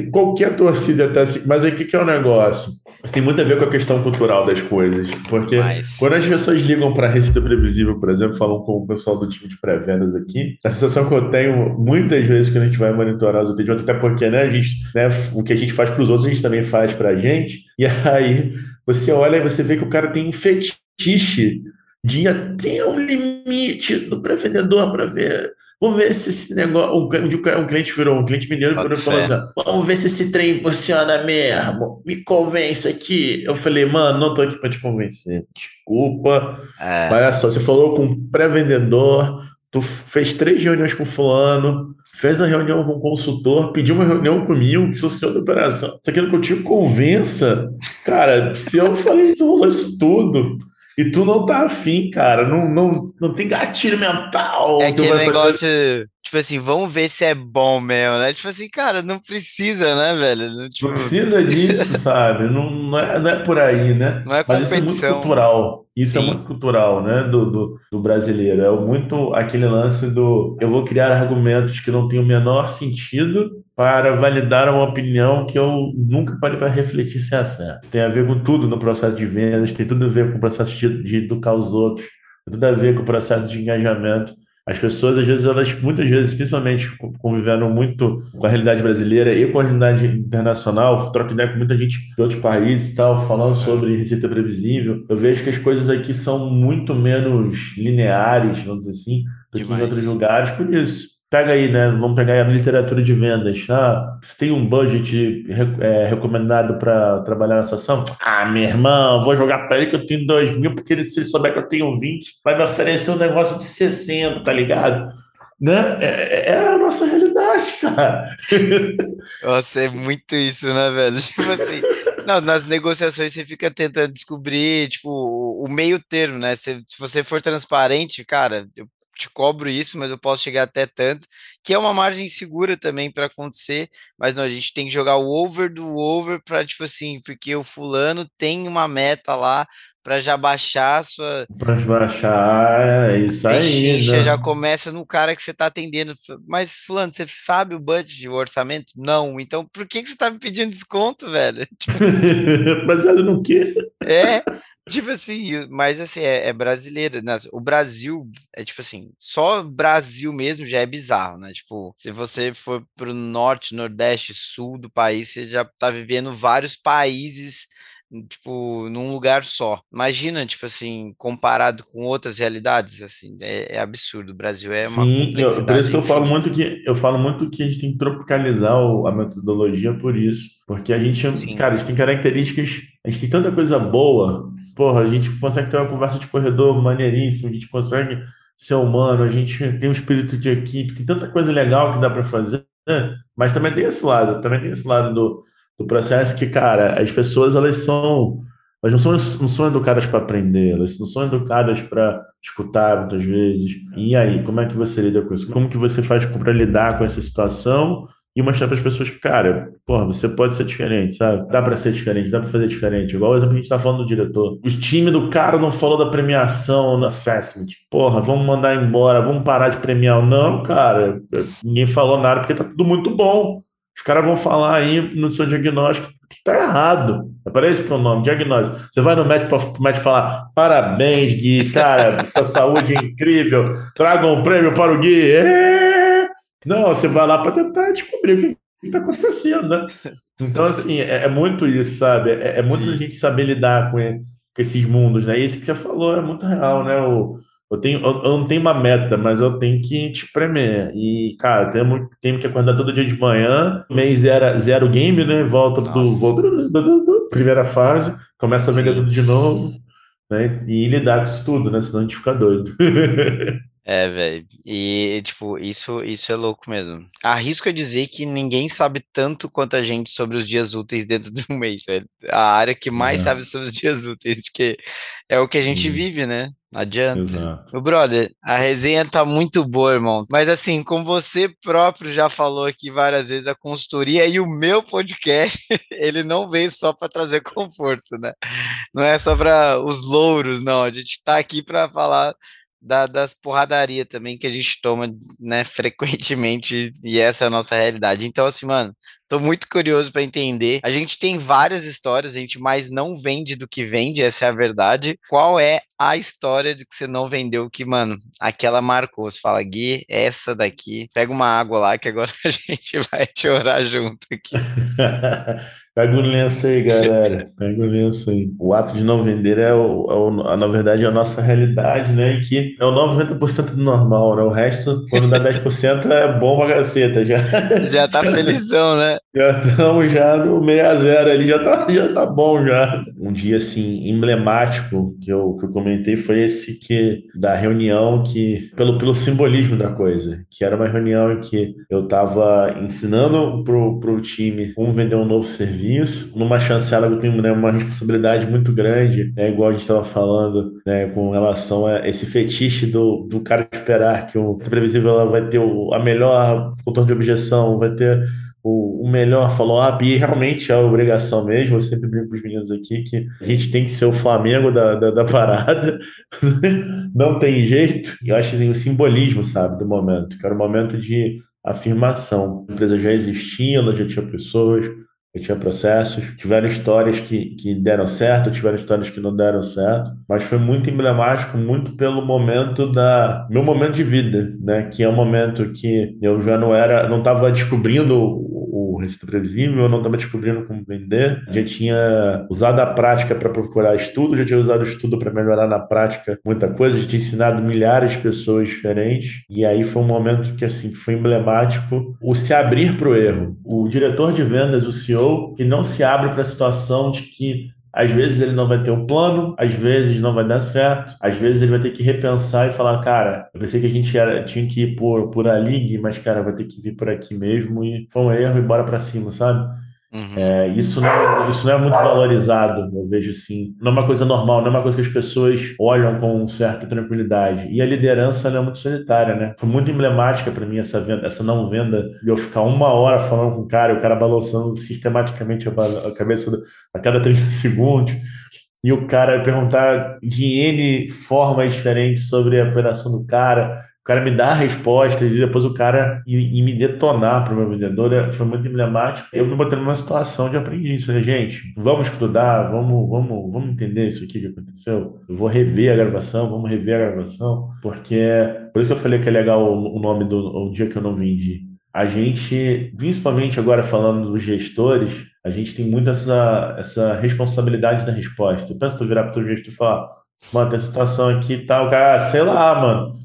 Qualquer torcida até assim. Mas aí o que, que é o negócio? Isso tem muito a ver com a questão cultural das coisas. Porque Mas... quando as pessoas ligam para a Receita Previsível, por exemplo, falam com o pessoal do time de pré-vendas aqui, a sensação que eu tenho muitas vezes quando a gente vai monitorar os atendimentos, até porque né, a gente, né, o que a gente faz para os outros, a gente também faz para a gente. E aí você olha e você vê que o cara tem um fetiche de ir até um limite do pré-vendedor para ver Vamos ver se esse negócio. Um, um cliente virou, um cliente mineiro virou e falou assim: vamos ver se esse trem funciona mesmo. Me convence aqui. Eu falei, mano, não tô aqui para te convencer. Desculpa. É. Olha só, você falou com um pré-vendedor, tu fez três reuniões com fulano, fez a reunião com o consultor, pediu uma reunião comigo, que sou senhor da operação. Você quer que eu te convença? Cara, se eu falei rolou isso tudo e tu não tá afim, cara. Não, não, não tem gatilho mental. É aquele negócio, fazer... tipo assim, vamos ver se é bom mesmo, né? Tipo assim, cara, não precisa, né, velho? Tipo... Não precisa disso, sabe? Não, não, é, não é por aí, né? Não é competição. Mas isso é muito cultural. Isso é Sim. é muito cultural, né? Do, do, do, brasileiro. É muito aquele lance do eu vou criar argumentos que não têm o menor sentido para validar uma opinião que eu nunca parei para refletir se é certo. Isso tem a ver com tudo no processo de vendas, tem tudo a ver com o processo de, de educar os outros, tem tudo a ver com o processo de engajamento. As pessoas, às vezes, elas, muitas vezes, principalmente convivendo muito com a realidade brasileira e com a realidade internacional, troco ideia com muita gente de outros países e tal, falando sobre receita previsível. Eu vejo que as coisas aqui são muito menos lineares, vamos dizer assim, do que em outros lugares, por isso. Pega aí, né? Vamos pegar a literatura de vendas. Ah, você tem um budget é, recomendado para trabalhar nessa ação? Ah, meu irmão, vou jogar para ele que eu tenho 2 mil, porque se ele souber que eu tenho 20, vai me oferecer um negócio de 60, tá ligado? Né? É, é, é a nossa realidade, cara. Nossa, é muito isso, né, velho? Tipo assim. Não, nas negociações você fica tentando descobrir, tipo, o meio termo, né? Se, se você for transparente, cara, eu te cobro isso, mas eu posso chegar até tanto, que é uma margem segura também para acontecer, mas não, a gente tem que jogar o over do over para tipo assim, porque o fulano tem uma meta lá para já baixar a sua para baixar, é isso aí, né? já começa no cara que você está atendendo, mas fulano, você sabe o budget, o orçamento? Não, então por que que você está me pedindo desconto, velho? Tipo... Baseado no quê? É, Tipo assim, mas assim, é, é brasileiro, né? O Brasil, é tipo assim, só Brasil mesmo já é bizarro, né? Tipo, se você for pro norte, nordeste, sul do país, você já tá vivendo vários países tipo, num lugar só. Imagina, tipo assim, comparado com outras realidades, assim, é, é absurdo. O Brasil é uma Sim, eu, por isso que eu falo muito que eu falo muito que a gente tem que tropicalizar o, a metodologia por isso, porque a gente, Sim. cara, a gente tem características, a gente tem tanta coisa boa, porra, a gente consegue ter uma conversa de corredor maneiríssima, a gente consegue ser humano, a gente tem um espírito de equipe, tem tanta coisa legal que dá para fazer, né? mas também tem esse lado, também tem esse lado do do processo que, cara, as pessoas elas são elas não são, não são educadas para aprender, elas não são educadas para escutar muitas vezes. E aí, como é que você lida com isso? Como que você faz para lidar com essa situação e mostrar para as pessoas que, cara, porra, você pode ser diferente, sabe? Dá para ser diferente, dá para fazer diferente. Igual o exemplo que a gente está falando do diretor. O time do cara não falou da premiação no assessment. Porra, vamos mandar embora, vamos parar de premiar. Não, cara, ninguém falou nada porque tá tudo muito bom. Os caras vão falar aí no seu diagnóstico que está errado. Aparece que é o nome, diagnóstico. Você vai no médico para o médico falar: parabéns, Gui, cara, sua saúde é incrível, traga um prêmio para o Gui. É! Não, você vai lá para tentar descobrir o que está acontecendo, né? Então, assim, é, é muito isso, sabe? É, é muito Sim. a gente saber lidar com, com esses mundos, né? E esse que você falou é muito real, né? O, eu, tenho, eu, eu, não tenho uma meta, mas eu tenho que te espremer. E, cara, tenho, tenho que acordar todo dia de manhã, mês zero, zero game, né? Volta do, primeira fase, começa a vender tudo de novo, né? E lidar com isso tudo, né? Senão a gente fica doido. É, velho. E, tipo, isso, isso é louco mesmo. Arrisco a dizer que ninguém sabe tanto quanto a gente sobre os dias úteis dentro de um mês, velho. A área que mais é. sabe sobre os dias úteis, que é o que a gente vive, né? Não adianta. Exato. Meu brother, a resenha tá muito boa, irmão. Mas assim, como você próprio já falou aqui várias vezes, a consultoria e o meu podcast, ele não veio só para trazer conforto, né? Não é só para os louros, não. A gente tá aqui para falar da, das porradaria também que a gente toma, né, frequentemente, e essa é a nossa realidade. Então, assim, mano, tô muito curioso para entender. A gente tem várias histórias, a gente mais não vende do que vende, essa é a verdade. Qual é a história de que você não vendeu que, mano, aquela marcou? Você fala, Gui, essa daqui, pega uma água lá que agora a gente vai chorar junto aqui. Pega o lenço aí, galera. Pega o lenço aí. O ato de não vender é, o, é o, na verdade, é a nossa realidade, né? E que é o 90% do normal, né? O resto, quando dá 10%, é bom pra caceta. Já, já tá felizão, né? Já estamos já no 6 a 0 ali, já tá, já tá bom já. Um dia, assim, emblemático que eu, que eu comentei foi esse que, da reunião que, pelo, pelo simbolismo da coisa, que era uma reunião em que eu tava ensinando pro, pro time como vender um novo serviço serviço, numa chancela que tem né, uma responsabilidade muito grande, né, igual a gente estava falando, né, com relação a esse fetiche do, do cara esperar que o previsível vai ter o, a melhor contorno de objeção, vai ter o, melhor follow-up, e realmente é a obrigação mesmo. Eu sempre brinco com os meninos aqui que a gente tem que ser o Flamengo da, da, da parada, não tem jeito. Eu acho assim, o simbolismo, sabe, do momento, que era o momento de afirmação. A empresa já existia, ela já tinha pessoas, eu tinha processos, tiveram histórias que, que deram certo, tiveram histórias que não deram certo, mas foi muito emblemático, muito pelo momento da meu momento de vida, né? Que é um momento que eu já não era, não estava descobrindo o, Receita Previsível, eu não estava descobrindo como vender, já tinha usado a prática para procurar estudo, já tinha usado o estudo para melhorar na prática muita coisa, já tinha ensinado milhares de pessoas diferentes, e aí foi um momento que assim foi emblemático o se abrir para o erro. O diretor de vendas, o CEO, que não se abre para a situação de que às vezes ele não vai ter um plano, às vezes não vai dar certo, às vezes ele vai ter que repensar e falar, cara, eu pensei que a gente era, tinha que ir por, por ali, mas, cara, vai ter que vir por aqui mesmo e foi um erro e bora para cima, sabe? Uhum. É, isso, não, isso não é muito valorizado, eu vejo assim. Não é uma coisa normal, não é uma coisa que as pessoas olham com certa tranquilidade. E a liderança é muito solitária, né? Foi muito emblemática para mim essa, venda, essa não venda, e eu ficar uma hora falando com o cara, o cara balançando sistematicamente a, cabeça do, a cada 30 segundos e o cara perguntar de N formas diferentes sobre a operação do cara, cara me dá respostas e depois o cara e, me detonar para o meu vendedor é, foi muito emblemático. Eu me botei numa situação de aprendiz. Falei, gente, vamos estudar, vamos, vamos, vamos entender isso aqui que aconteceu. Eu vou rever a gravação, vamos rever a gravação, porque por isso que eu falei que é legal o, nome do o dia que eu não vendi. A gente, principalmente agora falando dos gestores, a gente tem muito essa, essa responsabilidade da resposta. Eu penso tu virar para o gestor e falar, mano, tem situação aqui e tal, cara, ah, sei lá, mano.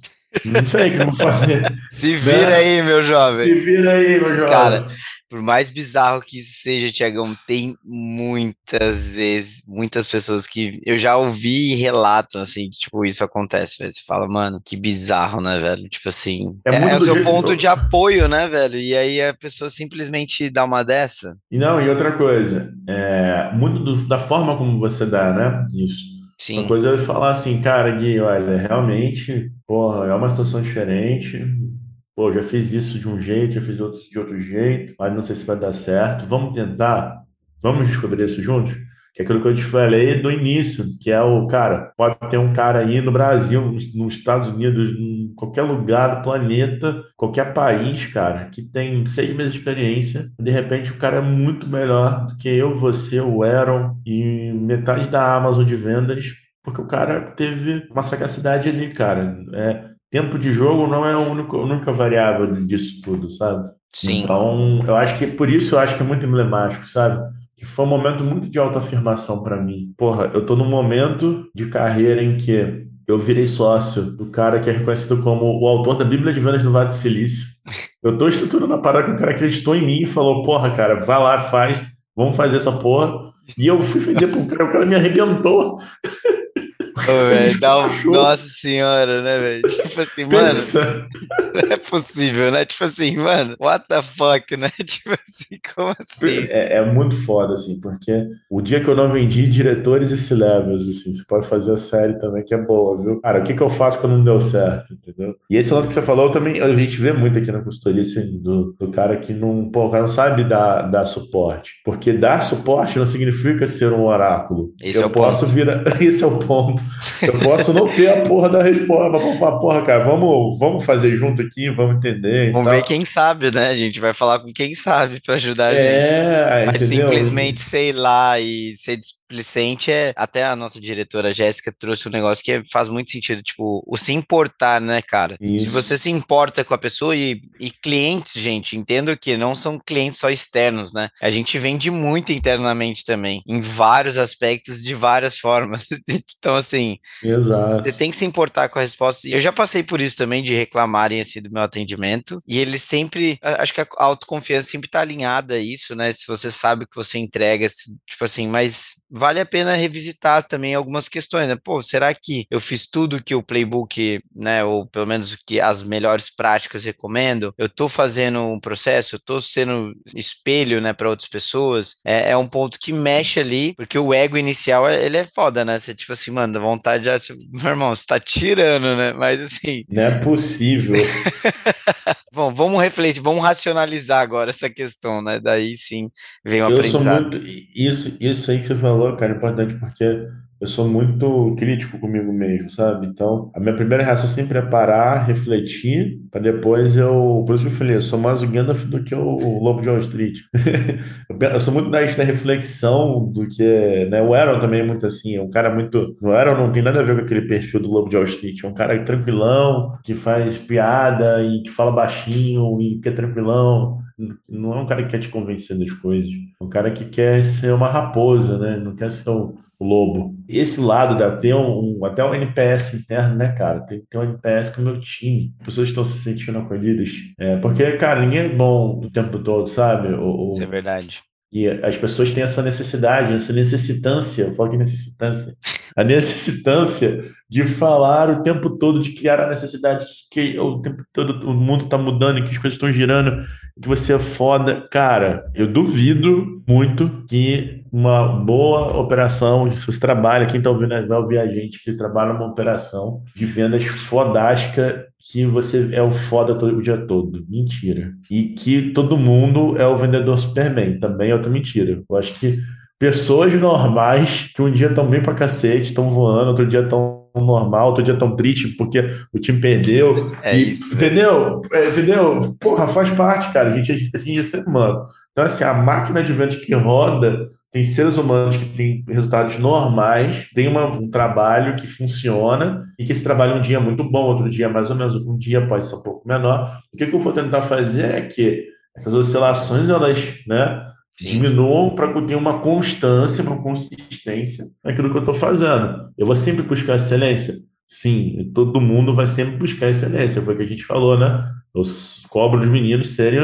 Não sei o que eu vou fazer. Se vira aí, meu jovem. Se vira aí, meu jovem. Cara, por mais bizarro que isso seja, Tiagão, tem muitas vezes, muitas pessoas que eu já ouvi e relatam, assim, que, tipo, isso acontece, velho. Você fala, mano, que bizarro, né, velho? Tipo assim, é, é, é o seu ponto de apoio, né, velho? E aí a pessoa simplesmente dá uma dessa. E não, e outra coisa, é, muito do, da forma como você dá, né, isso. Sim. Uma coisa é falar assim, cara, Gui, olha, realmente, porra, é uma situação diferente, Pô, já fiz isso de um jeito, já fiz outro de outro jeito, mas não sei se vai dar certo. Vamos tentar? Vamos descobrir isso juntos? Que é aquilo que eu te falei do início, que é o, cara, pode ter um cara aí no Brasil, nos Estados Unidos, em qualquer lugar do planeta, qualquer país, cara, que tem seis meses de experiência, de repente o cara é muito melhor do que eu, você, o Aaron e metade da Amazon de vendas, porque o cara teve uma sagacidade ali, cara. É, tempo de jogo não é a única, a única variável disso tudo, sabe? Sim. Então, eu acho que por isso eu acho que é muito emblemático, sabe? Que foi um momento muito de autoafirmação para mim. Porra, eu tô num momento de carreira em que eu virei sócio do cara que é reconhecido como o autor da Bíblia de Vendas do Vale do Silício. Eu tô estruturando a parada que o cara acreditou em mim e falou: porra, cara, vai lá, faz, vamos fazer essa porra. E eu fui vender pro cara, o cara me arrebentou. Ô, um... Nossa senhora, né, velho? Tipo assim, mano. Não é possível, né? Tipo assim, mano, what the fuck, né? Tipo assim, como assim? É, é muito foda, assim, porque o dia que eu não vendi diretores e C-levels, assim, você pode fazer a série também, que é boa, viu? Cara, o que, que eu faço quando não deu certo, entendeu? E esse lance que você falou também, a gente vê muito aqui na consultoria, assim, do, do cara que não, pô, o cara não sabe dar, dar suporte. Porque dar suporte não significa ser um oráculo. Esse eu é o posso ponto. virar. Esse é o ponto. Eu posso não ter a porra da resposta, mas vamos falar, porra, cara, vamos, vamos fazer junto aqui, vamos entender. Vamos ver quem sabe, né? A gente vai falar com quem sabe para ajudar a gente. É, mas entendeu? simplesmente sei lá e ser displicente é. Até a nossa diretora Jéssica trouxe um negócio que faz muito sentido, tipo, o se importar, né, cara? Isso. Se você se importa com a pessoa e, e clientes, gente, entendo que não são clientes só externos, né? A gente vende muito internamente também, em vários aspectos, de várias formas. então, assim, Exato. você tem que se importar com a resposta. E eu já passei por isso também, de reclamarem assim do meu atendimento. E ele sempre, acho que a autoconfiança sempre tá alinhada a isso, né? Se você sabe que você entrega, tipo assim, mas vale a pena revisitar também algumas questões, né? Pô, será que eu fiz tudo que o playbook, né, ou pelo menos que as melhores práticas recomendo? Eu tô fazendo um processo, eu tô sendo espelho, né, para outras pessoas? É, é, um ponto que mexe ali, porque o ego inicial, ele é foda, né? Você, tipo assim, mano, dá vontade de, tipo, meu irmão, você tá tirando, né? Mas assim... Não é possível. Bom, vamos refletir, vamos racionalizar agora essa questão, né? Daí sim vem o eu aprendizado. Muito, isso, isso aí que você falou, cara, é importante porque eu sou muito crítico comigo mesmo, sabe? Então, a minha primeira reação sempre é parar, refletir, para depois eu. Por isso que eu falei, eu sou mais o Gandalf do que o, Lobo de Wall Street. eu sou muito da, da reflexão do que. Né? O Aaron também é muito assim, é um cara muito. O Aaron não tem nada a ver com aquele perfil do Lobo de Wall Street, é um cara tranquilão, que faz piada e que fala baixinho e que é tranquilão não é um cara que quer te convencer das coisas. É um cara que quer ser uma raposa, né? Não quer ser o, lobo. Esse lado da ter um, um, até um NPS interno, né, cara? Tem que ter um NPS com o meu time. As pessoas estão se sentindo acolhidas. É, porque, cara, ninguém é bom o tempo todo, sabe? O... Isso é verdade. E as pessoas têm essa necessidade, essa necessitância, eu falo que necessitância, a necessitância de falar o tempo todo, de criar a necessidade que o tempo todo o mundo está mudando, que as coisas estão girando, que você é foda. Cara, eu duvido muito que uma boa operação, se você trabalha, quem está ouvindo vai ouvir a gente que trabalha numa operação de vendas fodástica, que você é o foda todo, o dia todo. Mentira. E que todo mundo é o vendedor Superman. Também é outra mentira. Eu acho que pessoas normais que um dia estão bem pra cacete, estão voando, outro dia estão normal, outro dia tão triste porque o time perdeu. É e, isso. Entendeu? É, entendeu? Porra, faz parte, cara. A gente é assim de ser humano. Então, assim, a máquina de vendas que roda tem seres humanos que têm resultados normais, tem uma, um trabalho que funciona e que esse trabalho um dia é muito bom, outro dia é mais ou menos, um dia pode ser um pouco menor. O que, que eu vou tentar fazer é que essas oscilações, elas, né, diminuam para que eu tenha uma constância, uma consistência naquilo que eu estou fazendo. Eu vou sempre buscar excelência? Sim, todo mundo vai sempre buscar excelência, foi o que a gente falou, né? Eu cobro os meninos serem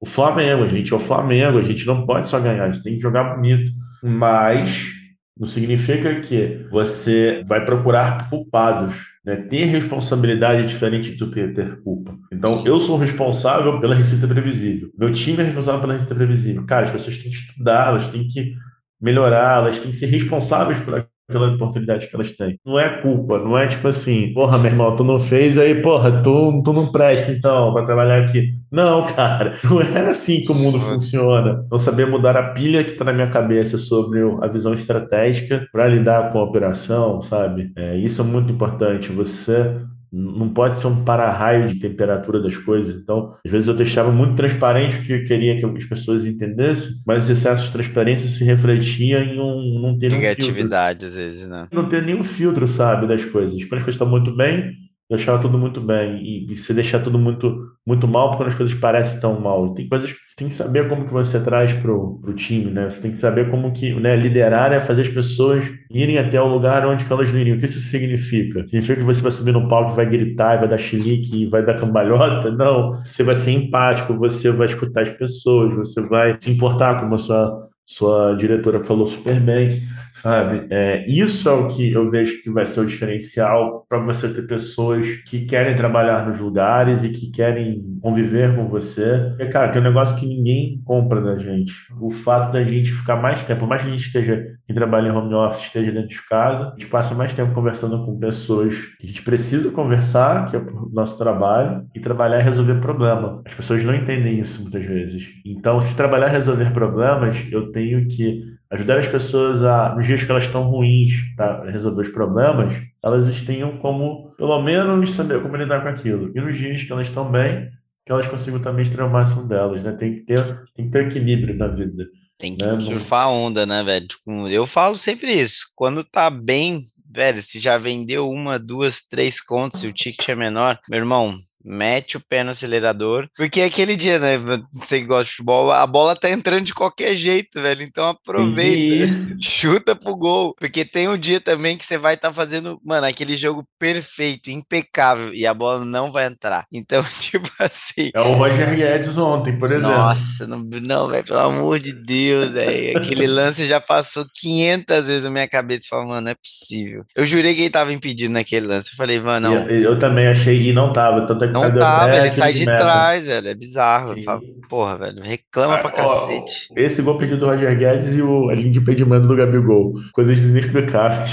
o Flamengo, a gente é o Flamengo, a gente não pode só ganhar, a gente tem que jogar bonito. Mas não significa que você vai procurar culpados. Né? Ter responsabilidade é diferente do que ter culpa. Então, eu sou responsável pela receita previsível. Meu time é responsável pela receita previsível. Cara, as pessoas têm que estudar, elas têm que melhorar, elas têm que ser responsáveis por pela oportunidade que elas têm. Não é culpa, não é tipo assim, porra, meu irmão, tu não fez, aí, porra, tu, tu não presta então para trabalhar aqui. Não, cara, não é assim que o mundo funciona. Não saber mudar a pilha que está na minha cabeça sobre a visão estratégica para lidar com a operação, sabe? É, isso é muito importante. Você não pode ser um para-raio de temperatura das coisas. Então, às vezes eu deixava muito transparente o que eu queria que as pessoas entendessem, mas esse excesso de transparência se refletia em um não ter Negatividade, às vezes, né? Não ter nenhum filtro, sabe, das coisas. Quando as coisas estão muito bem, deixar tudo muito bem. E, se deixar tudo muito muito mal porque as coisas parecem tão mal. Tem coisas você tem que saber como que você traz pro, pro time né? Você tem que saber como que né liderar é fazer as pessoas irem até o lugar onde elas não iriam. O que isso significa? Significa que você vai subir no palco vai gritar vai dar chilique vai dar cambalhota? Não. Você vai ser empático você vai escutar as pessoas você vai se importar com a sua sua diretora falou super bem sabe? É, isso é o que eu vejo que vai ser o diferencial para você ter pessoas que querem trabalhar nos lugares e que querem conviver com você. E, cara, tem um negócio que ninguém compra da gente. O fato da gente ficar mais tempo, mais que a gente esteja em trabalho em home office, esteja dentro de casa, a gente passa mais tempo conversando com pessoas que a gente precisa conversar, que é o nosso trabalho, e trabalhar e resolver problema. As pessoas não entendem isso muitas vezes. Então, se trabalhar e resolver problemas, eu tenho que ajudar as pessoas a, nos dias que elas estão ruins para resolver os problemas, elas tenham como, pelo menos, saber como lidar com aquilo. E nos dias que elas estão bem, que elas consigam também extrair o máximo delas, né? Tem que ter, tem que ter equilíbrio na vida. Tem que né? surfar a onda, né, velho? Tipo, eu falo sempre isso. Quando tá bem, velho, se já vendeu uma, duas, três contas e o ticket é menor, meu irmão, mete o pé no acelerador, porque é aquele dia, né? Você que gosta de futebol, a bola tá entrando de qualquer jeito, velho. Então aproveita, chuta pro gol, porque tem um dia também que você vai estar tá fazendo, mano, aquele jogo perfeito, impecável, e a bola não vai entrar. Então, tipo assim. É o Roger Guedes ontem, por exemplo. Nossa, não, não velho, pelo amor de Deus, velho. Aquele lance já passou 500 vezes na minha cabeça, falando, mano, não é possível. Eu jurei que ele tava impedido naquele lance. Eu falei, mano, não. Eu, eu também achei, e não tava. Tanto é não tava, ele sai de trás, velho. É bizarro. Falo, Porra, velho, reclama ah, pra cacete. Ó, esse gol pedido do Roger Guedes e o, a linha de impedimento do Gabigol. Coisas inexplicáveis.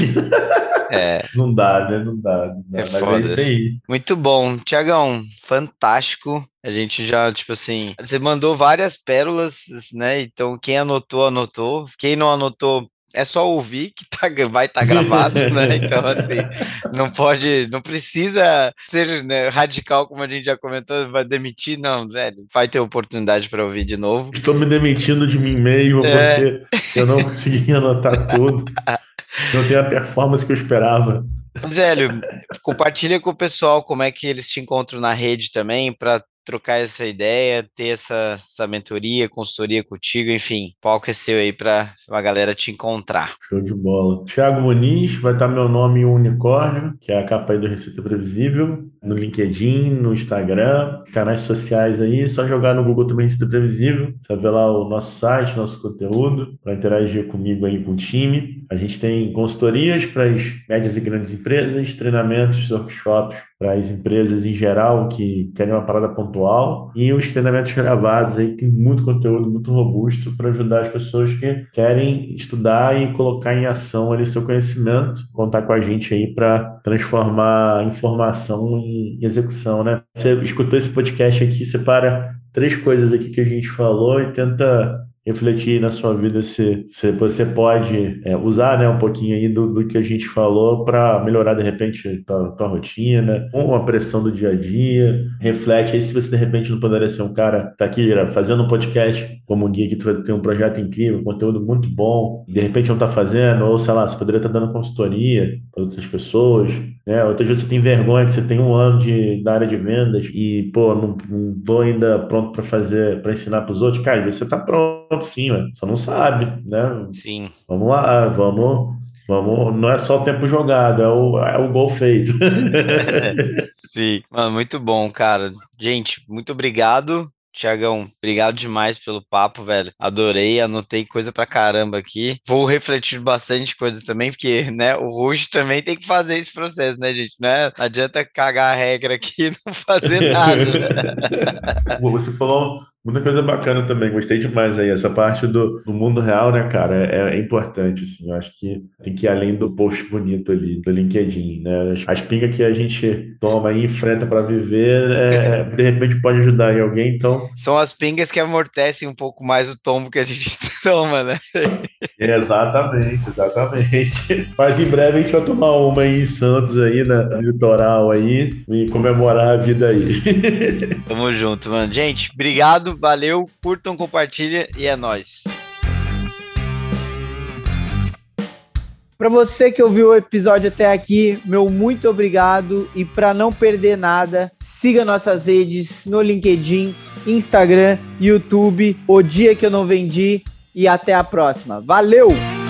É. Não dá, né? Não dá. Não dá. É Mas foda. é isso aí. Muito bom. Tiagão, fantástico. A gente já, tipo assim, você mandou várias pérolas, né? Então, quem anotou, anotou. Quem não anotou, é só ouvir que tá, vai estar tá gravado, né? Então, assim, não pode, não precisa ser né, radical, como a gente já comentou, vai demitir, não, velho, vai ter oportunidade para ouvir de novo. Estou me demitindo de mim mesmo, é... porque eu não consegui anotar tudo. Não tenho a performance que eu esperava. Velho, compartilha com o pessoal como é que eles te encontram na rede também, para trocar essa ideia, ter essa, essa mentoria, consultoria contigo, enfim, palco é seu aí para a galera te encontrar. Show de bola. Thiago Muniz, vai estar meu nome em Unicórnio, que é a capa aí do Receita Previsível, no LinkedIn, no Instagram, canais sociais aí, só jogar no Google também Receita Previsível, você vai ver lá o nosso site, nosso conteúdo, para interagir comigo aí com o time. A gente tem consultorias para as médias e grandes empresas, treinamentos, workshops para as empresas em geral que querem uma parada pontual e os treinamentos gravados aí tem muito conteúdo muito robusto para ajudar as pessoas que querem estudar e colocar em ação ali seu conhecimento, contar com a gente aí para transformar informação em execução, né? Você escutou esse podcast aqui, separa três coisas aqui que a gente falou e tenta refletir na sua vida se, se você pode é, usar né, um pouquinho aí do, do que a gente falou para melhorar de repente tua, tua rotina, com a pressão do dia a dia. Reflete aí se você de repente não poderia ser um cara tá aqui fazendo um podcast como um guia que ter um projeto incrível, conteúdo muito bom, de repente não tá fazendo, ou sei lá, você poderia estar tá dando consultoria para outras pessoas, né? Outras vezes você tem vergonha que você tem um ano de, da área de vendas e, pô, não, não tô ainda pronto para fazer, para ensinar para os outros. Cara, você tá pronto sim. Só não sabe, né? Sim. Vamos lá, vamos. Vamos, não é só o tempo jogado, é o, é o gol feito. Sim, mano, muito bom, cara. Gente, muito obrigado. Tiagão, obrigado demais pelo papo, velho. Adorei, anotei coisa pra caramba aqui. Vou refletir bastante coisas também, porque, né, o Rush também tem que fazer esse processo, né, gente? Né? Não adianta cagar a regra aqui e não fazer nada. Você falou Muita coisa bacana também, gostei demais aí. Essa parte do, do mundo real, né, cara, é, é, importante, assim. Eu acho que tem que ir além do post bonito ali, do LinkedIn, né? As pingas que a gente toma e enfrenta para viver, é, de repente pode ajudar em alguém, então. São as pingas que amortecem um pouco mais o tombo que a gente toma, né? exatamente, exatamente. Mas em breve a gente vai tomar uma aí em Santos aí, né? No litoral aí, e comemorar a vida aí. Tamo junto, mano. Gente, obrigado valeu, curtam, compartilhem e é nóis. Para você que ouviu o episódio até aqui, meu muito obrigado e para não perder nada, siga nossas redes no LinkedIn, Instagram, YouTube, O Dia que eu não vendi e até a próxima. Valeu!